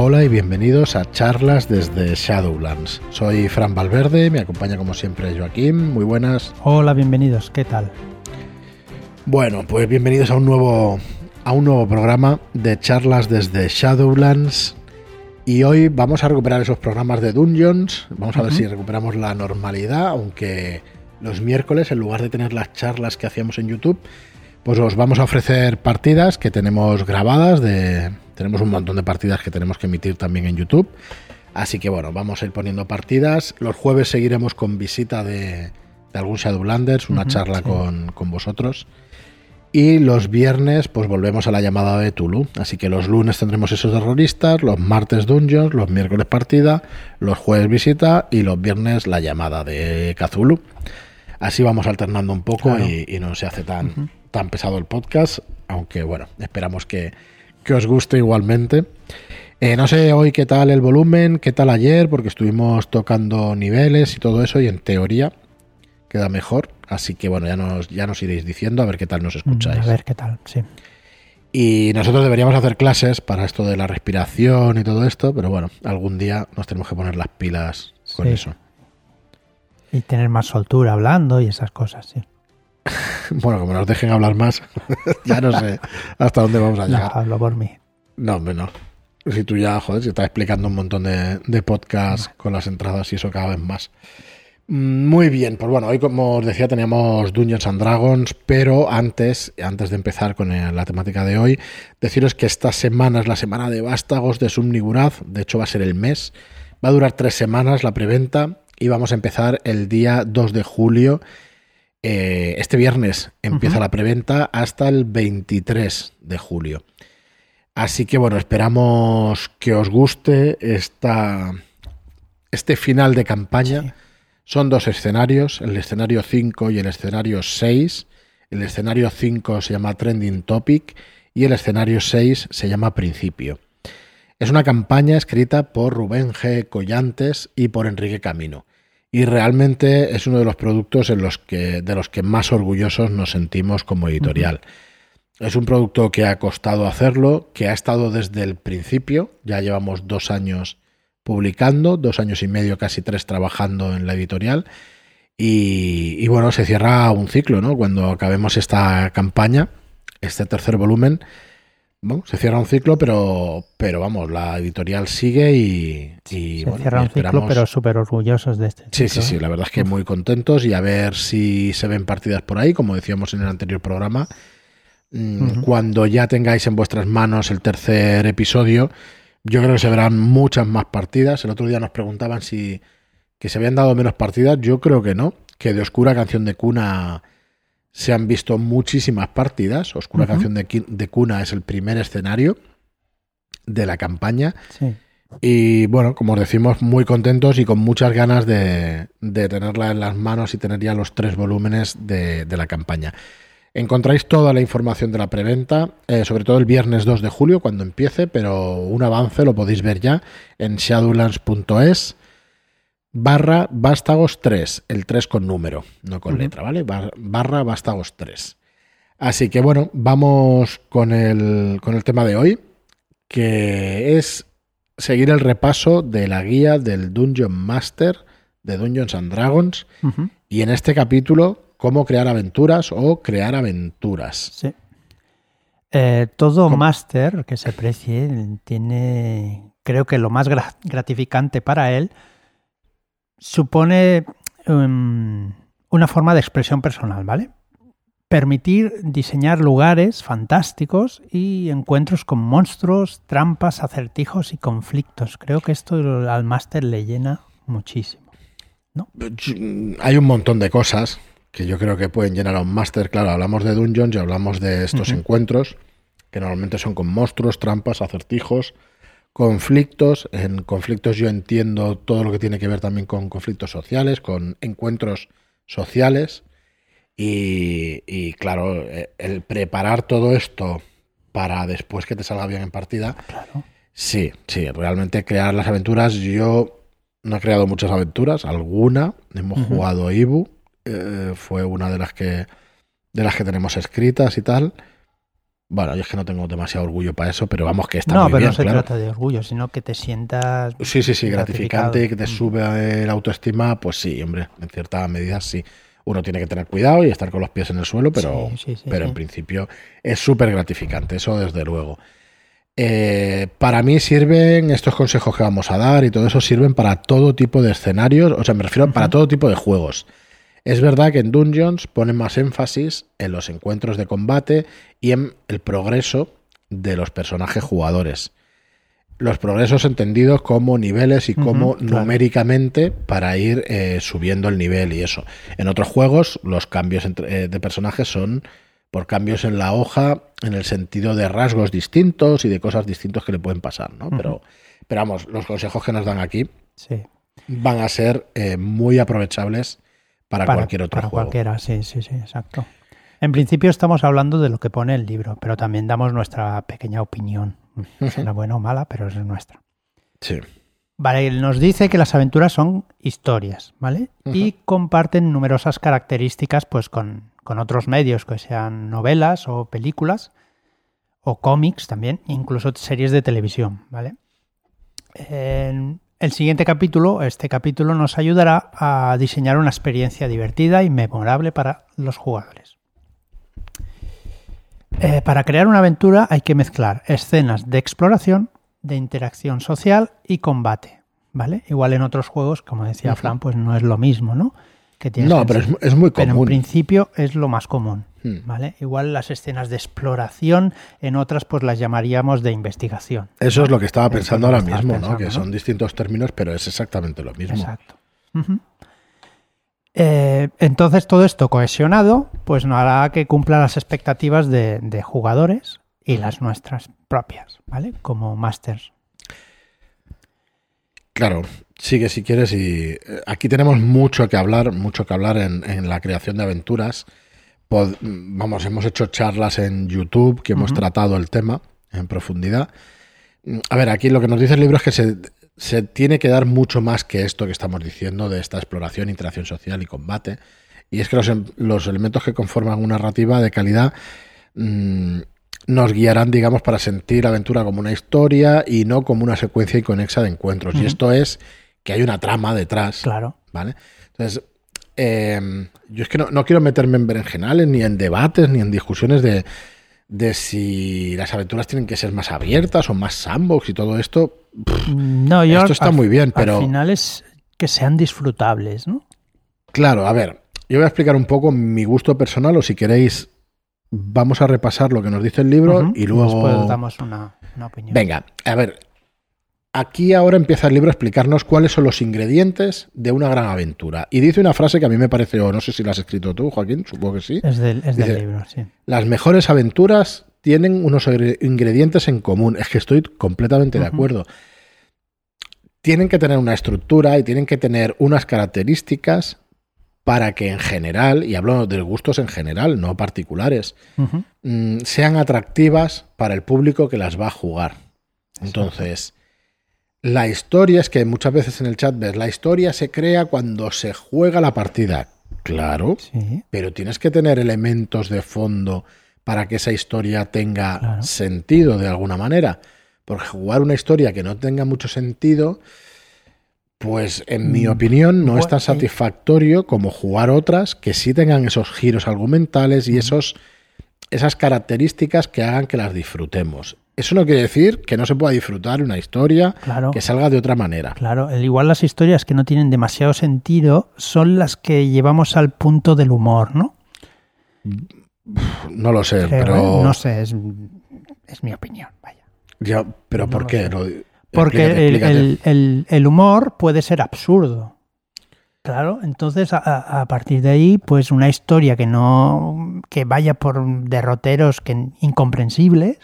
Hola y bienvenidos a charlas desde Shadowlands. Soy Fran Valverde, me acompaña como siempre Joaquín. Muy buenas. Hola, bienvenidos. ¿Qué tal? Bueno, pues bienvenidos a un nuevo a un nuevo programa de charlas desde Shadowlands. Y hoy vamos a recuperar esos programas de Dungeons. Vamos a ver si recuperamos la normalidad, aunque los miércoles, en lugar de tener las charlas que hacíamos en YouTube, pues os vamos a ofrecer partidas que tenemos grabadas de, tenemos un montón de partidas que tenemos que emitir también en YouTube. Así que bueno, vamos a ir poniendo partidas. Los jueves seguiremos con visita de, algún Shadowlanders, una charla con, vosotros. Y los viernes, pues volvemos a la llamada de Tulu. Así que los lunes tendremos esos terroristas, los martes Dungeons, los miércoles partida, los jueves visita y los viernes la llamada de Kazulu. Así vamos alternando un poco y, no se hace tan, tan pesado el podcast. Aunque bueno, esperamos que, que os guste igualmente. Eh, no sé hoy qué tal el volumen, qué tal ayer, porque estuvimos tocando niveles y todo eso, y en teoría queda mejor. Así que bueno, ya nos, ya nos iréis diciendo a ver qué tal nos escucháis. A ver qué tal, sí. Y nosotros deberíamos hacer clases para esto de la respiración y todo esto, pero bueno, algún día nos tenemos que poner las pilas con eso. Y tener más soltura hablando y esas cosas, sí. bueno, como nos dejen hablar más, ya no sé hasta dónde vamos a llegar. No, hablo por mí. No, hombre, no. Si tú ya, joder, si estás explicando un montón de, de podcasts con las entradas y eso cada vez más. Mm, muy bien, pues bueno, hoy como os decía teníamos Dungeons and Dragons, pero antes, antes de empezar con la temática de hoy, deciros que esta semana es la semana de vástagos de Sumniguraz, de hecho va a ser el mes, va a durar tres semanas la preventa y vamos a empezar el día 2 de julio eh, este viernes empieza la preventa hasta el 23 de julio. Así que bueno, esperamos que os guste esta, este final de campaña. Son dos escenarios, el escenario 5 y el escenario 6. El escenario 5 se llama Trending Topic y el escenario 6 se llama Principio. Es una campaña escrita por Rubén G. Collantes y por Enrique Camino y realmente es uno de los productos en los que, de los que más orgullosos nos sentimos como editorial. Es un producto que ha costado hacerlo, que ha estado desde el principio, ya llevamos dos años publicando, dos años y medio, casi tres trabajando en la editorial. Y, y bueno, se cierra un ciclo, ¿no? Cuando acabemos esta campaña, este tercer volumen, bueno, se cierra un ciclo, pero, pero vamos, la editorial sigue y. se cierra un ciclo, pero súper orgullosos de este. Sí, sí, sí, ¿eh? la verdad es que muy contentos y a ver si se ven partidas por ahí, como decíamos en el anterior programa. Mm, cuando ya tengáis en vuestras manos el tercer episodio, yo creo que se verán muchas más partidas. El otro día nos preguntaban si que se habían dado menos partidas. Yo creo que no, que de Oscura Canción de Cuna se han visto muchísimas partidas. Oscura Canción de, Cuna es el primer escenario de la campaña. Y bueno, como os decimos, muy contentos y con muchas ganas de, tenerla en las manos y tener ya los tres volúmenes de, la campaña. Encontráis toda la información de la preventa, eh, sobre todo el viernes 2 de julio cuando empiece, pero un avance lo podéis ver ya en shadowlands.es barra vástagos 3, el 3 con número, no con letra, ¿vale? barra vástagos 3. Así que bueno, vamos con el, con el tema de hoy, que es seguir el repaso de la guía del Dungeon Master de Dungeons and Dragons y en este capítulo cómo crear aventuras o crear aventuras. Sí. Eh, todo Master que se precie tiene, creo que lo más gratificante para él supone um, una forma de expresión personal, ¿vale? Permitir diseñar lugares fantásticos y encuentros con monstruos, trampas, acertijos y conflictos. Creo que esto al máster le llena muchísimo. ¿no? Hay un montón de cosas que yo creo que pueden llenar a un máster. Claro, hablamos de dungeons y hablamos de estos encuentros, que normalmente son con monstruos, trampas, acertijos, conflictos. En conflictos yo entiendo todo lo que tiene que ver también con conflictos sociales, con encuentros sociales. Y, claro, eh, el preparar todo esto para después que te salga bien en partida. Sí, sí, realmente crear las aventuras. Yo no he creado muchas aventuras, alguna. Hemos jugado Ibu, eh, fue una de las que de las que tenemos escritas y tal. Bueno, yo es que no tengo demasiado orgullo para eso, pero vamos que está no, muy pero bien, no se claro. trata de orgullo, sino que te sientas. Sí, sí, sí, gratificante y que te Mm. sube la autoestima, pues sí, hombre, en cierta medida sí. Uno tiene que tener cuidado y estar con los pies en el suelo, pero, Sí, sí, sí, pero en principio es súper gratificante, eso desde luego. Eh, para mí sirven estos consejos que vamos a dar y todo eso sirven para todo tipo de escenarios, o sea, me refiero para Ujú. todo tipo de juegos. Es verdad que en Dungeons ponen más énfasis en los encuentros de combate y en el progreso de los personajes jugadores. Los progresos entendidos como niveles y como numéricamente para ir eh, subiendo el nivel y eso. En otros juegos los cambios entre- eh, de personajes son por cambios en la hoja en el sentido de rasgos distintos y de cosas distintas que le pueden pasar, ¿no? Pero, pero vamos, los consejos que nos dan aquí Sí. van a ser eh, muy aprovechables para, cualquier otro para juego. cualquiera, sí, sí, sí, exacto. En principio estamos hablando de lo que pone el libro, pero también damos nuestra pequeña opinión. Será buena o mala, pero es nuestra. Sí. Vale, nos dice que las aventuras son historias, ¿vale? Y comparten numerosas características pues con, con otros medios, que sean novelas o películas, o cómics también, incluso series de televisión, ¿vale? En el siguiente capítulo, este capítulo nos ayudará a diseñar una experiencia divertida y memorable para los jugadores. Eh, para crear una aventura hay que mezclar escenas de exploración, de interacción social y combate, ¿vale? Igual en otros juegos, como decía. Fran, pues no es lo mismo, ¿no? Que tienes No, que pero es, muy pero en común. principio es lo más común, Hmm. ¿vale? Igual las escenas de exploración, en otras pues las llamaríamos de investigación. Eso es lo que estaba es pensando ahora mismo, ¿no? Que ¿no? son distintos términos, pero es exactamente lo mismo. Exacto. Eh, entonces todo esto cohesionado, pues no hará que cumpla las expectativas de, de jugadores y las nuestras propias, ¿vale? Como masters. Claro, sigue si quieres y eh, aquí tenemos mucho que hablar, mucho que hablar en, en la creación de aventuras. Pod- vamos, hemos hecho charlas en YouTube que hemos tratado el tema en profundidad. A ver, aquí lo que nos dice el libro es que se, se tiene que dar mucho más que esto que estamos diciendo de esta exploración, interacción social y combate. Y es que los, em- los elementos que conforman una narrativa de calidad mm, nos guiarán, digamos, para sentir la aventura como una historia y no como una secuencia inconexa de encuentros. Y esto es que hay una trama detrás. Claro. ¿Vale? Entonces, eh, yo es que no, no quiero meterme en berenjenales, ni en debates, ni en discusiones de, de si las aventuras tienen que ser más abiertas o más sandbox y todo esto. No, yo Esto está al- muy bien, pero- Al final es que sean disfrutables, ¿no? Claro, a ver, yo voy a explicar un poco mi gusto personal o si queréis, vamos a repasar lo que nos dice el libro y luego... Después damos una, una opinión. Venga, a ver. Aquí ahora empieza el libro a explicarnos cuáles son los ingredientes de una gran aventura. Y dice una frase que a mí me pareció, no sé si la has escrito tú, Joaquín, supongo que sí. Es del, es del Dice- libro, sí. Las mejores aventuras tienen unos ingre- ingredientes en común. Es que estoy completamente de acuerdo. Tienen que tener una estructura y tienen que tener unas características para que en general, y hablo de gustos en general, no particulares, mm, sean atractivas para el público que las va a jugar. Entonces, la historia es que muchas veces en el chat ves, la historia se crea cuando se juega la partida. Claro, Sí, pero tienes que tener elementos de fondo para que esa historia tenga Claro. sentido de alguna manera. Porque jugar una historia que no tenga mucho sentido, pues en mi Mm, opinión no es tan satisfactorio como jugar otras que sí tengan esos giros argumentales y esos, esas características que hagan que las disfrutemos. Eso no quiere decir que no se pueda disfrutar una historia claro. que salga de otra manera. Claro, el- igual las historias que no tienen demasiado sentido son las que llevamos al punto del humor, ¿no? No lo sé, Creo, pero... ¿eh? No sé, es, es mi opinión, vaya. Ya, pero No ¿por qué? Porque explícate, el, explícate. el- el- humor puede ser absurdo. Claro, entonces a- a, a partir de ahí, pues una historia que no que vaya por derroteros que incomprensibles,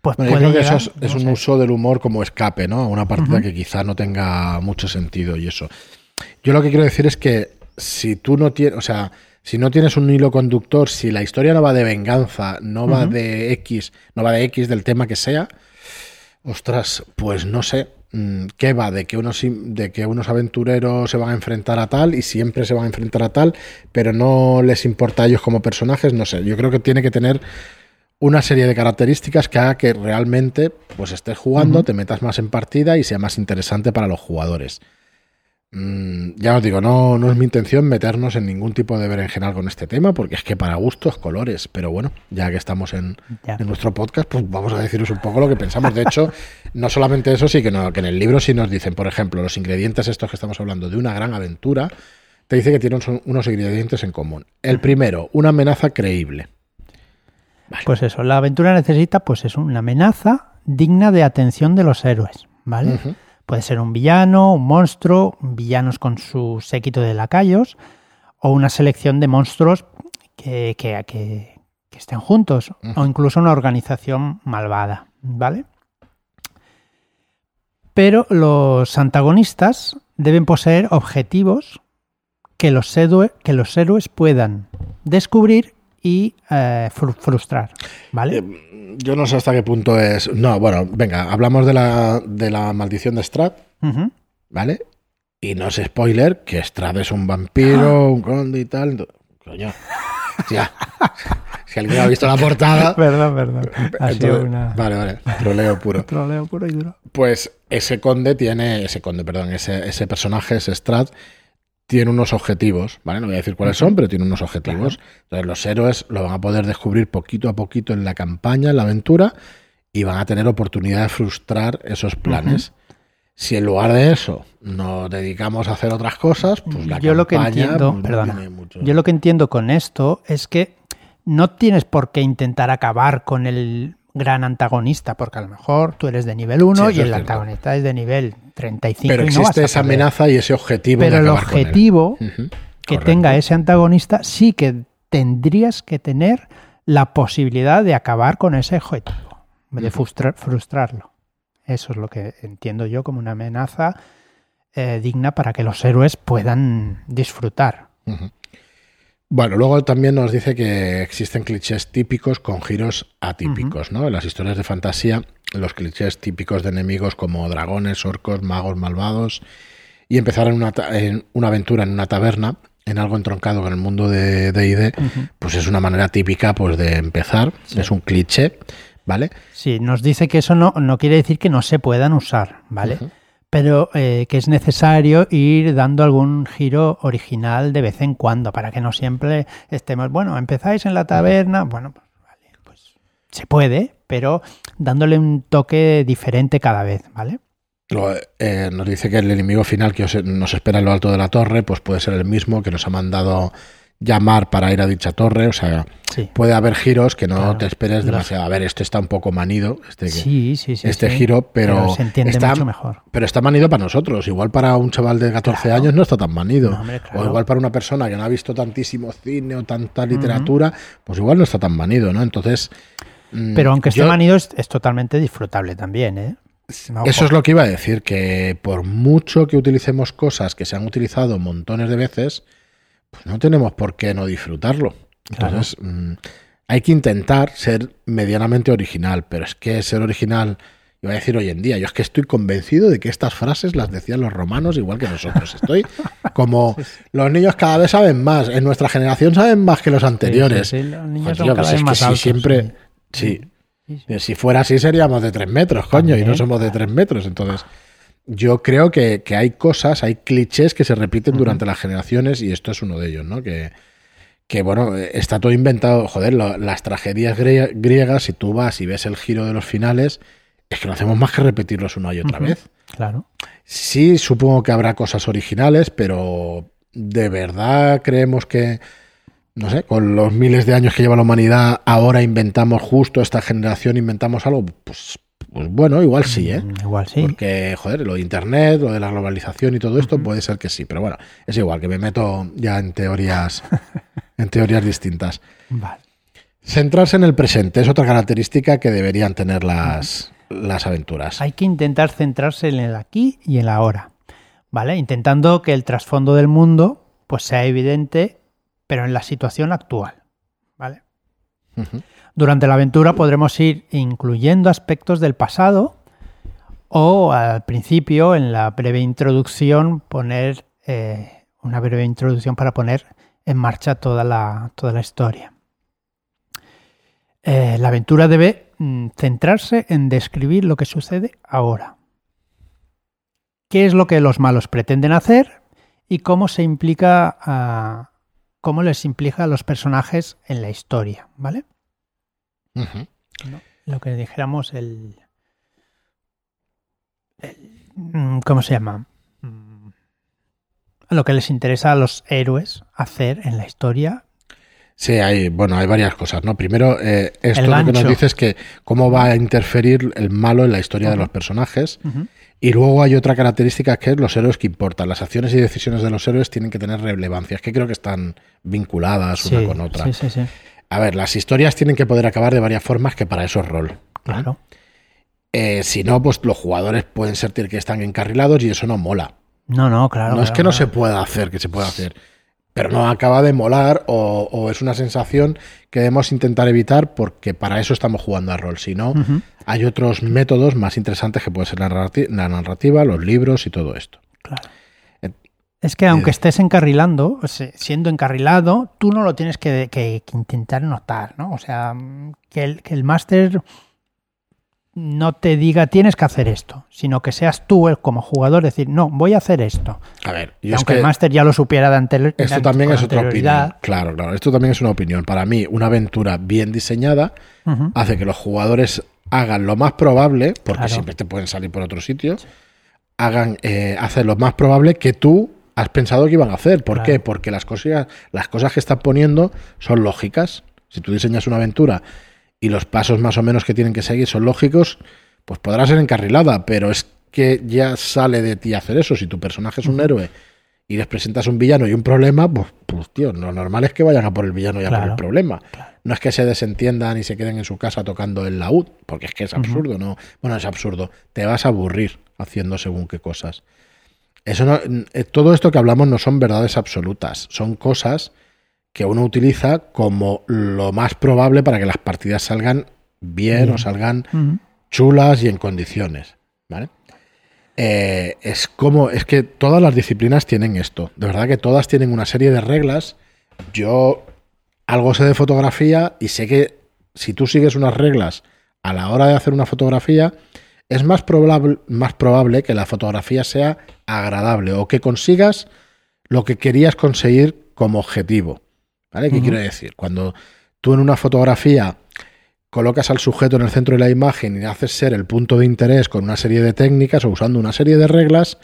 pues Bueno, yo creo que eso es, un sé. uso del humor como escape, ¿no? Una partida que quizá no tenga mucho sentido y eso. Yo lo que quiero decir es que si tú no tienes, o sea, si no tienes un hilo conductor, si la historia no va de venganza, no va de X, no va de X del tema que sea, ostras, pues no sé. mm, ¿Qué va? De que, unos, de que unos aventureros se van a enfrentar a tal y siempre se van a enfrentar a tal, pero no les importa a ellos como personajes, no sé. Yo creo que tiene que tener una serie de características que haga que realmente pues estés jugando, te metas más en partida y sea más interesante para los jugadores. Mm, ya os digo, no, no es mi intención meternos en ningún tipo de berenjenal con este tema, porque es que para gustos, colores. Pero bueno, ya que estamos en, en, nuestro podcast, pues vamos a deciros un poco lo que pensamos. De hecho, no solamente eso, sí que, no, que en el libro sí nos dicen, por ejemplo, los ingredientes estos que estamos hablando de una gran aventura, te dice que tienen unos ingredientes en común. El primero, una amenaza creíble. Pues eso, la aventura necesita, pues es una amenaza digna de atención de los héroes, ¿vale? Puede ser un villano, un monstruo, villanos con su séquito de lacayos, o una selección de monstruos que, que, estén juntos, o incluso una organización malvada, ¿vale? Pero los antagonistas deben poseer objetivos que los, que los héroes puedan descubrir y eh, frustrar, ¿vale? Eh, yo no sé hasta qué punto es... No, bueno, venga, hablamos de la, de la maldición de Strad, ¿vale? Y no es spoiler que Strad es un vampiro, un conde y tal. Coño. Ya. Si alguien ha visto la portada. perdón, perdón. Vale, vale. Troleo puro. Troleo puro y duro. Pues ese conde tiene. Ese conde, perdón. Ese, ese personaje, ese Strad, tiene unos objetivos, ¿vale? No voy a decir cuáles son, pero tiene unos objetivos. Entonces los héroes lo van a poder descubrir poquito a poquito en la campaña, en la aventura, y van a tener oportunidad de frustrar esos planes. Si en lugar de eso nos dedicamos a hacer otras cosas, pues la yo lo que entiendo, yo lo que entiendo con esto es que no tienes por qué intentar acabar con el gran antagonista, porque a lo mejor tú eres de nivel 1 y el antagonista es de nivel 35. Pero existe esa amenaza y ese objetivo. Pero el objetivo que tenga ese antagonista sí que tendrías que tener la posibilidad de acabar con ese objetivo, de frustrarlo. Eso es lo que entiendo yo como una amenaza eh, digna para que los héroes puedan disfrutar. Bueno, luego también nos dice que existen clichés típicos con giros atípicos, ¿no? En las historias de fantasía, los clichés típicos de enemigos como dragones, orcos, magos malvados, y empezar en una, en una aventura en una taberna, en algo entroncado con el mundo de D&D, pues es una manera típica pues de empezar, es un cliché, ¿vale? Sí, nos dice que eso no, no quiere decir que no se puedan usar, ¿vale? Pero eh, que es necesario ir dando algún giro original de vez en cuando, para que no siempre estemos, bueno, empezáis en la taberna, bueno, pues, vale, pues se puede, pero dándole un toque diferente cada vez, ¿vale? Eh, nos dice que el enemigo final que nos espera en lo alto de la torre, pues puede ser el mismo que nos ha mandado llamar para ir a dicha torre, o sea, puede haber giros que no te esperes demasiado. A ver, esto está un poco manido, este, este giro, pero, se entiende está, mucho mejor. Pero está manido para nosotros. Igual para un chaval de 14 años no está tan manido. o igual para una persona que no ha visto tantísimo cine o tanta literatura, pues igual no está tan manido, ¿no? Entonces... Mm, pero aunque esté manido es, totalmente disfrutable también, ¿eh? Eso es lo que iba a decir, que por mucho que utilicemos cosas que se han utilizado montones de veces, pues no tenemos por qué no disfrutarlo. Entonces, mm, hay que intentar ser medianamente original, pero es que ser original, iba a decir hoy en día, yo es que estoy convencido de que estas frases las decían los romanos igual que nosotros. Estoy como los niños cada vez saben más, en nuestra generación saben más que los anteriores. los niños son cada vez más si siempre, sí. Si fuera así seríamos de tres metros, coño, y no somos de tres metros. Entonces, yo creo que, hay cosas, hay clichés que se repiten durante las generaciones y esto es uno de ellos, ¿no? Que, que bueno, está todo inventado. Joder, las tragedias griegas, si tú vas y ves el giro de los finales, es que no hacemos más que repetirlos una y otra vez. Claro. Sí, supongo que habrá cosas originales, pero ¿de verdad creemos que, no sé, con los miles de años que lleva la humanidad, ahora inventamos justo esta generación, inventamos algo? Pues pues bueno, igual sí, ¿eh? Mm, igual sí. Porque, joder, lo de Internet, lo de la globalización y todo esto, puede ser que sí. Pero bueno, es igual, que me meto ya en teorías, en teorías distintas. Vale. Centrarse en el presente es otra característica que deberían tener las, las aventuras. Hay que intentar centrarse en el aquí y en la ahora, ¿vale? Intentando que el trasfondo del mundo pues sea evidente, pero en la situación actual, ¿vale? Durante la aventura podremos ir incluyendo aspectos del pasado o al principio, en la breve introducción, poner eh, una breve introducción para poner en marcha toda la, toda la historia. Eh, la aventura debe mm, centrarse en describir lo que sucede ahora. ¿Qué es lo que los malos pretenden hacer y cómo se implica a, cómo les implica a los personajes en la historia, ¿vale? Lo que dijéramos el, el- mm, ¿cómo se llama? Mm, Lo que les interesa a los héroes hacer en la historia. Sí, hay, bueno, hay varias cosas, ¿no? Primero, eh, esto lo que nos gancho. dice es que cómo va a interferir el malo en la historia de los personajes. Y luego hay otra característica que es los héroes que importan. Las acciones y decisiones de los héroes tienen que tener relevancia. Es que creo que están vinculadas una con otra. sí, sí, sí, A ver, las historias tienen que poder acabar de varias formas que para eso es rol. claro. Eh, si no, pues los jugadores pueden sentir que están encarrilados y eso no mola. No, no, claro. no es claro, que no se pueda hacer, que se pueda hacer. Pero no acaba de molar o, o es una sensación que debemos intentar evitar porque para eso estamos jugando a rol. Si no, hay otros métodos más interesantes que puede ser la narrati- la narrativa, los libros y todo esto. claro. Eh, Es que aunque eh, estés encarrilando, siendo encarrilado, tú no lo tienes que, que- que intentar notar, ¿no? O sea, mm, que el, que el máster no te diga tienes que hacer esto, sino que seas tú el, como jugador decir, no, voy a hacer esto. A ver, Y aunque que el máster ya lo supiera de anterior, esto también es otra opinión. Claro, claro, esto también es una opinión. Para mí, una aventura bien diseñada hace que los jugadores hagan lo más probable, porque Claro. siempre te pueden salir por otro sitio, hagan, eh, hacer lo más probable que tú has pensado que iban a hacer. ¿Por Claro. qué? Porque las cosas, las cosas que están poniendo son lógicas. Si tú diseñas una aventura y los pasos más o menos que tienen que seguir son lógicos, pues podrá ser encarrilada, pero es que ya sale de ti hacer eso. Si tu personaje es un héroe y les presentas un villano y un problema, pues, pues tío, lo normal es que vayan a por el villano y a por el problema. Claro. No es que se desentiendan y se queden en su casa tocando el laúd, porque es que es absurdo, ¿no? Bueno, es absurdo. Te vas a aburrir haciendo según qué cosas. Eso no, eh, todo esto que hablamos no son verdades absolutas, son cosas que uno utiliza como lo más probable para que las partidas salgan bien, o salgan chulas y en condiciones. ¿Vale? Eh, es como, es que todas las disciplinas tienen esto. De verdad que todas tienen una serie de reglas. Yo algo sé de fotografía y sé que si tú sigues unas reglas a la hora de hacer una fotografía, es más probable, más probable que la fotografía sea agradable o que consigas lo que querías conseguir como objetivo. ¿Vale? ¿Qué quiero decir? Cuando tú en una fotografía colocas al sujeto en el centro de la imagen y haces ser el punto de interés con una serie de técnicas o usando una serie de reglas,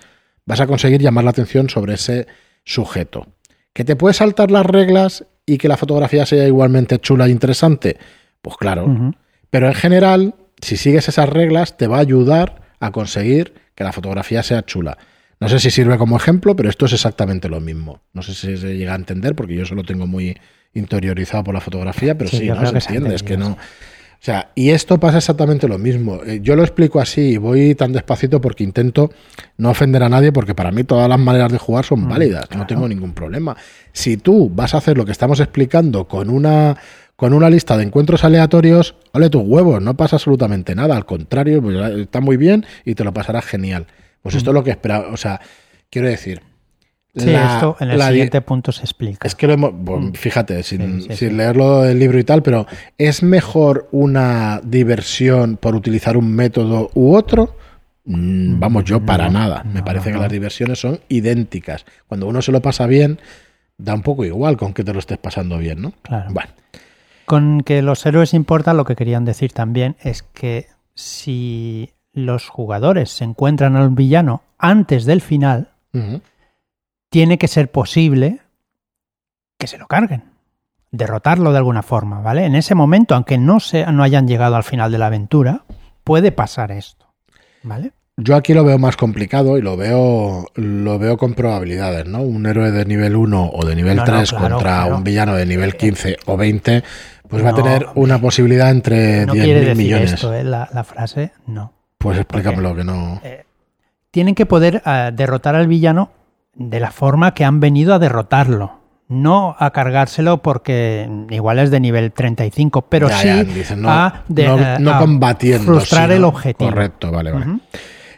vas a conseguir llamar la atención sobre ese sujeto. ¿Que te puedes saltar las reglas y que la fotografía sea igualmente chula e interesante? Pues claro. Pero en general, si sigues esas reglas, te va a ayudar a conseguir que la fotografía sea chula. No sé si sirve como ejemplo, pero esto es exactamente lo mismo. No sé si se llega a entender, porque yo eso lo tengo muy interiorizado por la fotografía, pero Sí, no se entiende, es que no. O sea, y esto pasa exactamente lo mismo. Eh, Yo lo explico así y voy tan despacito porque intento no ofender a nadie, porque para mí todas las maneras de jugar son Mm, válidas, no tengo ningún problema. Si tú vas a hacer lo que estamos explicando con una con una lista de encuentros aleatorios, ole tus huevos, no pasa absolutamente nada, al contrario, pues, está muy bien y te lo pasarás genial. Pues esto es lo que esperaba, o sea, quiero decir, Mm. Sí, la- esto en el la siguiente punto se explica. es que lo hemos, bueno, Mm. fíjate, sin, Sí, sí, sin sí. leerlo del libro y tal, pero ¿es mejor una diversión por utilizar un método u otro? Mm, Vamos, yo para No, nada. Me parece no, que las diversiones son idénticas. Cuando uno se lo pasa bien, da un poco igual con que te lo estés pasando bien, ¿no? Claro. Bueno, Con que los héroes importan, lo que querían decir también es que si los jugadores se encuentran al villano antes del final, tiene que ser posible que se lo carguen, derrotarlo de alguna forma, ¿vale? En ese momento, aunque no, se, no hayan llegado al final de la aventura, puede pasar esto, ¿vale? Yo aquí lo veo más complicado y lo veo, lo veo con probabilidades, ¿no? Un héroe de nivel 1 o de nivel No, no, 3 claro, contra claro. un villano de nivel 15 o 20, pues va a tener una posibilidad entre No quiere 10.000 decir millones. esto, ¿eh? la, la frase, no. Pues explícamelo que no. Tienen que poder eh, derrotar al villano de la forma que han venido a derrotarlo. No a cargárselo porque igual es de nivel 35, pero Ya, sí ya, dicen, no, a, de- no- eh, no a combatiendo. frustrar el objetivo. Correcto, vale, vale.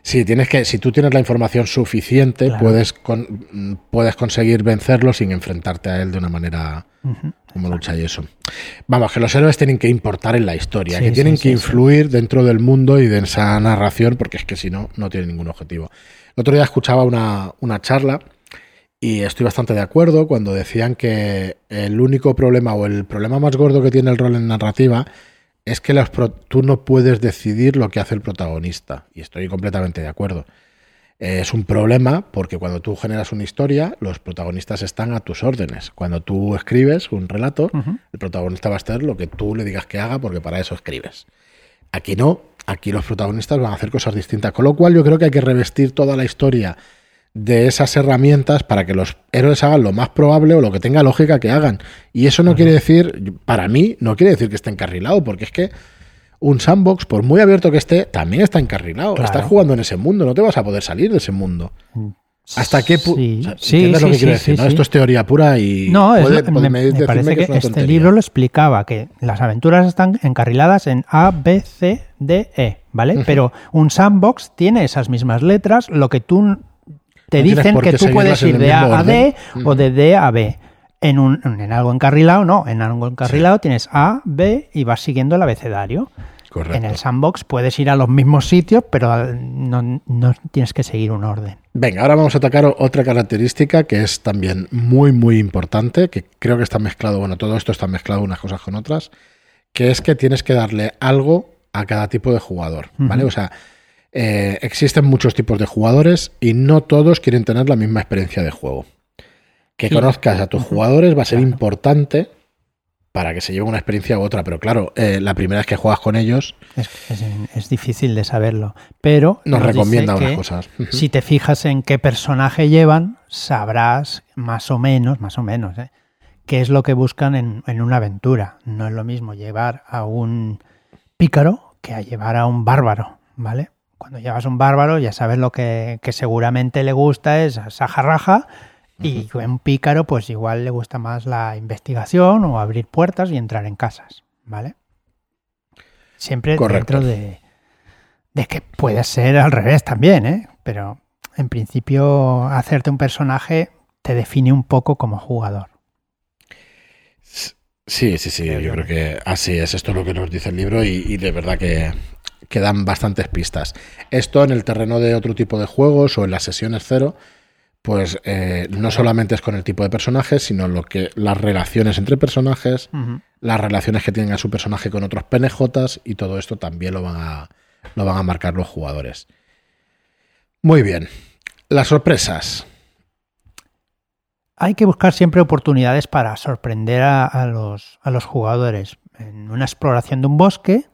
Sí, tienes que, si tú tienes la información suficiente, Claro. puedes, con- puedes conseguir vencerlo sin enfrentarte a él de una manera como lucha y eso. Vamos, que los héroes tienen que importar en la historia, Sí, que tienen sí, que sí. influir dentro del mundo y de esa narración, porque es que si no, no tiene ningún objetivo. El otro día escuchaba una, una charla y estoy bastante de acuerdo cuando decían que el único problema o el problema más gordo que tiene el rol en narrativa es que los pro- tú no puedes decidir lo que hace el protagonista. Y estoy completamente de acuerdo. Eh, Es un problema porque cuando tú generas una historia, los protagonistas están a tus órdenes. Cuando tú escribes un relato, el protagonista va a hacer lo que tú le digas que haga porque para eso escribes. Aquí no, aquí los protagonistas van a hacer cosas distintas. Con lo cual yo creo que hay que revestir toda la historia de esas herramientas para que los héroes hagan lo más probable o lo que tenga lógica que hagan. Y eso no quiere decir, para mí, no quiere decir que esté encarrilado, porque es que un sandbox, por muy abierto que esté, también está encarrilado. Claro. Estás jugando en ese mundo, no te vas a poder salir de ese mundo. ¿Hasta qué punto? Sí, sí, ¿Entiendes lo sí, que quiero decir? Esto es teoría pura y No, es puede- lo- puede- me, parece que que, es una este libro lo explicaba, que las aventuras están encarriladas en A, B, C, D, E, ¿vale? Pero un sandbox tiene esas mismas letras, lo que tú te No dicen que tú puedes ir de A a D orden. o de D a B. En, un, en algo encarrilado, no, en algo encarrilado tienes A, B y vas siguiendo el abecedario. Correcto. En el sandbox puedes ir a los mismos sitios, pero no, no tienes que seguir un orden. Venga, ahora vamos a atacar otra característica que es también muy, muy importante, que creo que está mezclado, bueno, todo esto está mezclado unas cosas con otras, que es que tienes que darle algo a cada tipo de jugador, ¿vale? O sea, eh, existen muchos tipos de jugadores y no todos quieren tener la misma experiencia de juego. Que Sí. conozcas a tus jugadores va a ser Claro. importante para que se lleven una experiencia u otra, pero claro, eh, la primera vez que juegas con ellos Es, es- es difícil de saberlo, pero nos recomienda unas cosas. Si te fijas en qué personaje llevan, sabrás más o menos, más o menos, ¿eh? qué es lo que buscan en, en una aventura. No es lo mismo llevar a un pícaro que a llevar a un bárbaro, ¿vale? Cuando llevas un bárbaro ya sabes lo que, que seguramente le gusta es esa jarraja y un pícaro pues igual le gusta más la investigación o abrir puertas y entrar en casas, ¿vale? Siempre Correcto. dentro de, de que puede ser al revés también, ¿eh? Pero en principio hacerte un personaje te define un poco como jugador. Sí, sí, sí, yo yo. creo que así es, esto es lo que nos dice el libro y, y de verdad que, que dan bastantes pistas. Esto en el terreno de otro tipo de juegos o en las sesiones cero, pues eh, no solamente es con el tipo de personajes, sino lo que las relaciones entre personajes, las relaciones que tienen a su personaje con otros PNJs y todo esto también lo van a, lo van a marcar los jugadores. Muy bien. Las sorpresas. Hay que buscar siempre oportunidades para sorprender a, a los, a los jugadores. En una exploración de un bosque,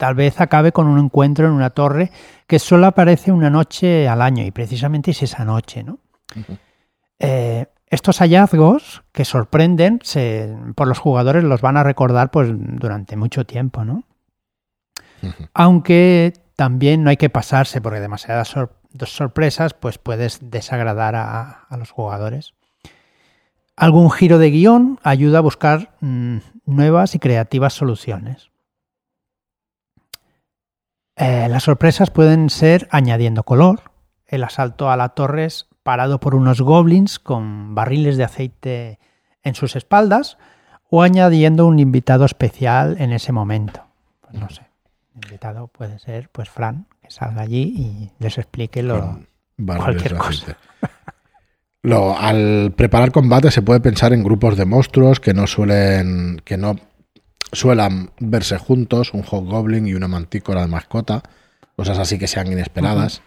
tal vez acabe con un encuentro en una torre que solo aparece una noche al año y precisamente es esa noche, ¿no? Eh, estos hallazgos que sorprenden se- por los jugadores los van a recordar pues durante mucho tiempo, ¿no? Aunque también no hay que pasarse porque demasiadas sor- sorpresas pues puedes desagradar a, a los jugadores. Algún giro de guion ayuda a buscar mm, nuevas y creativas soluciones. Eh, las sorpresas pueden ser añadiendo color. El asalto a la torre es parado por unos goblins con barriles de aceite en sus espaldas o añadiendo un invitado especial en ese momento. Pues no sé. El invitado puede ser pues Fran, que salga allí y les explique lo... Cualquier cosa. Lo- al preparar combate se puede pensar en grupos de monstruos que no suelen que no suelan verse juntos, un hobgoblin y una mantícora de mascota, cosas así que sean inesperadas.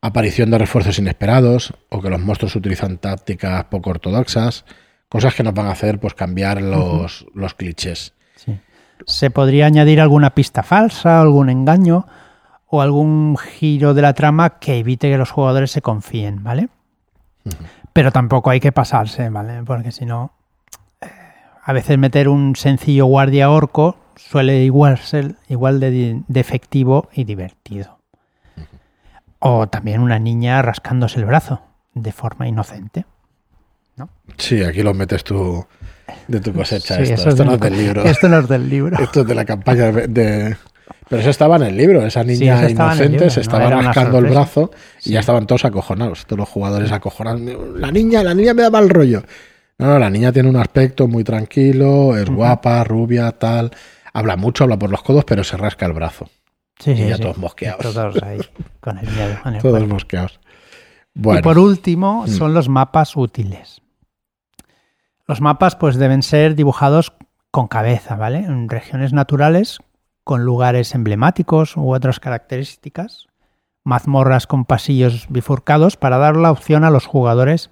Aparición de refuerzos inesperados o que los monstruos utilizan tácticas poco ortodoxas, cosas que nos van a hacer pues cambiar los, los clichés. Sí. Se podría añadir alguna pista falsa, algún engaño o algún giro de la trama que evite que los jugadores se confíen, ¿vale? Pero tampoco hay que pasarse, ¿vale? Porque si no, a veces meter un sencillo guardia orco suele igual ser igual de, de efectivo y divertido. O también una niña rascándose el brazo de forma inocente. Sí, aquí lo metes tú de tu cosecha. Sí, esto no es del libro. Esto no es del libro. Esto es de la campaña de Pero eso estaba en el libro, esa niña inocente se estaba rascando el brazo y ya estaban todos acojonados, todos los jugadores acojonados. La niña, la niña me da mal rollo. No, la niña tiene un aspecto muy tranquilo, es guapa, rubia, tal. Habla mucho, habla por los codos, pero se rasca el brazo. Sí, y sí, ya sí. todos mosqueados. Todos ahí, con el miedo el Todos cuerpo. mosqueados. Bueno, Y por último, Mm. son los mapas útiles. Los mapas pues deben ser dibujados con cabeza, ¿vale? En regiones naturales, con lugares emblemáticos u otras características, mazmorras con pasillos bifurcados para dar la opción a los jugadores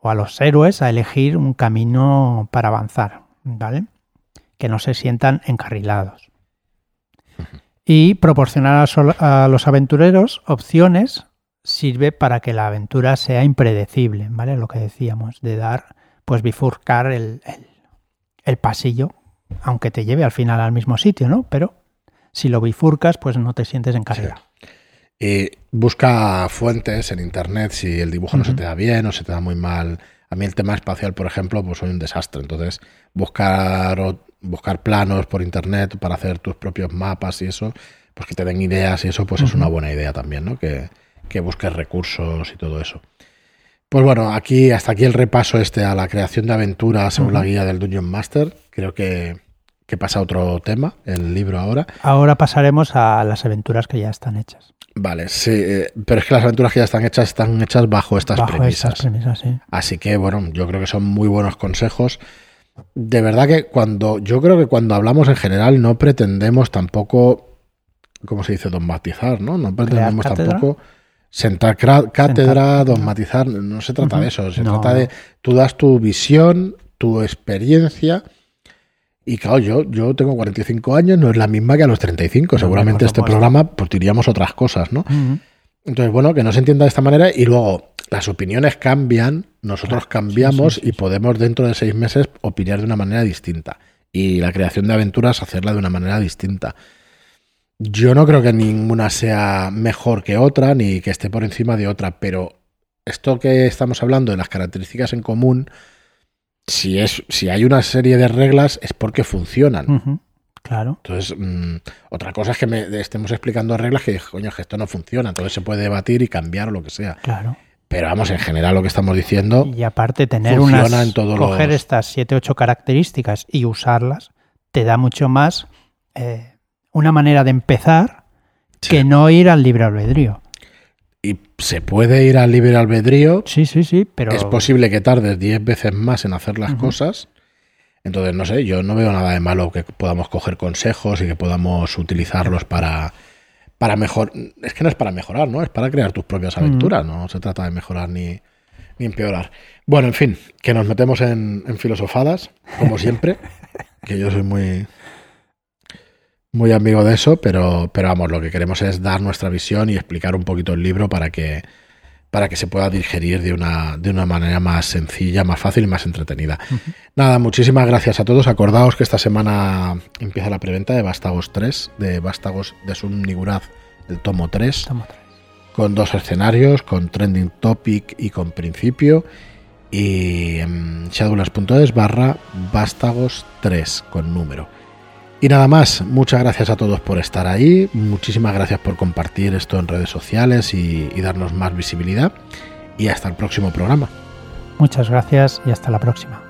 o a los héroes a elegir un camino para avanzar, ¿vale? Que no se sientan encarrilados. Y proporcionar a, los aventureros opciones sirve para que la aventura sea impredecible, ¿vale? Lo que decíamos, de dar, pues bifurcar el, el- el pasillo, aunque te lleve al final al mismo sitio, ¿no? Pero si lo bifurcas, pues no te sientes encarrilado. Y busca fuentes en internet si el dibujo no se te da bien o se te da muy mal. A mí el tema espacial, por ejemplo, pues soy un desastre. Entonces, buscar, o- buscar planos por internet para hacer tus propios mapas y eso, pues que te den ideas y eso, pues es una buena idea también, ¿no? Que, que busques recursos y todo eso. Pues bueno, aquí hasta aquí el repaso este a la creación de aventuras según la guía del Dungeon Master. Creo que, que pasa otro tema, el libro ahora. Ahora pasaremos a las aventuras que ya están hechas. Vale, sí, eh, pero es que las aventuras que ya están hechas están hechas bajo estas Bajo premisas. estas premisas, sí. Así que bueno, yo creo que son muy buenos consejos. De verdad que cuando yo creo que cuando hablamos en general no pretendemos tampoco, ¿cómo se dice? Dogmatizar, ¿no? No pretendemos tampoco sentar cátedra, dogmatizar. No se trata de eso. Se No, trata de tú das tu visión, tu experiencia. Y claro, yo, yo tengo 45 años, no es la misma que a los 35. No, Seguramente este programa pues diríamos otras cosas, ¿no? Entonces, bueno, que no se entienda de esta manera y luego las opiniones cambian, nosotros Claro, cambiamos sí, sí, sí, y podemos dentro de seis meses opinar de una manera distinta. Y la creación de aventuras hacerla de una manera distinta. Yo no creo que ninguna sea mejor que otra ni que esté por encima de otra, pero esto que estamos hablando de las características en común, si, es, si hay una serie de reglas es porque funcionan. Claro. Entonces, mm, otra cosa es que me estemos explicando reglas que, coño, que esto no funciona. Entonces se puede debatir y cambiar o lo que sea. Claro. Pero vamos, en general lo que estamos diciendo, Y aparte tener Funciona unas en todos coger los- estas siete ocho características y usarlas te da mucho más eh, una manera de empezar Sí. que no ir al libre albedrío. Y se puede ir al libre albedrío, Sí, sí, sí, pero es posible que tardes 10 veces más en hacer las cosas. Entonces, no sé, yo no veo nada de malo que podamos coger consejos y que podamos utilizarlos para, para mejor. Es que no es para mejorar, ¿no? Es para crear tus propias aventuras, no se trata de mejorar ni, ni empeorar. Bueno, en fin, que nos metemos en, en filosofadas, como siempre, que yo soy muy, muy amigo de eso, pero, pero vamos, lo que queremos es dar nuestra visión y explicar un poquito el libro para que, para que se pueda digerir de una, de una manera más sencilla, más fácil y más entretenida. Nada, muchísimas gracias a todos. Acordaos que esta semana empieza la preventa de Vástagos 3, de Vástagos de Sun Niguraz, el tomo 3 Toma otra vez. con dos escenarios, con trending topic y con principio. Y en shadulas.es barra vástagos 3 con número. Y nada más, muchas gracias a todos por estar ahí, muchísimas gracias por compartir esto en redes sociales y, darnos más visibilidad. Y hasta el próximo programa. Muchas gracias y hasta la próxima.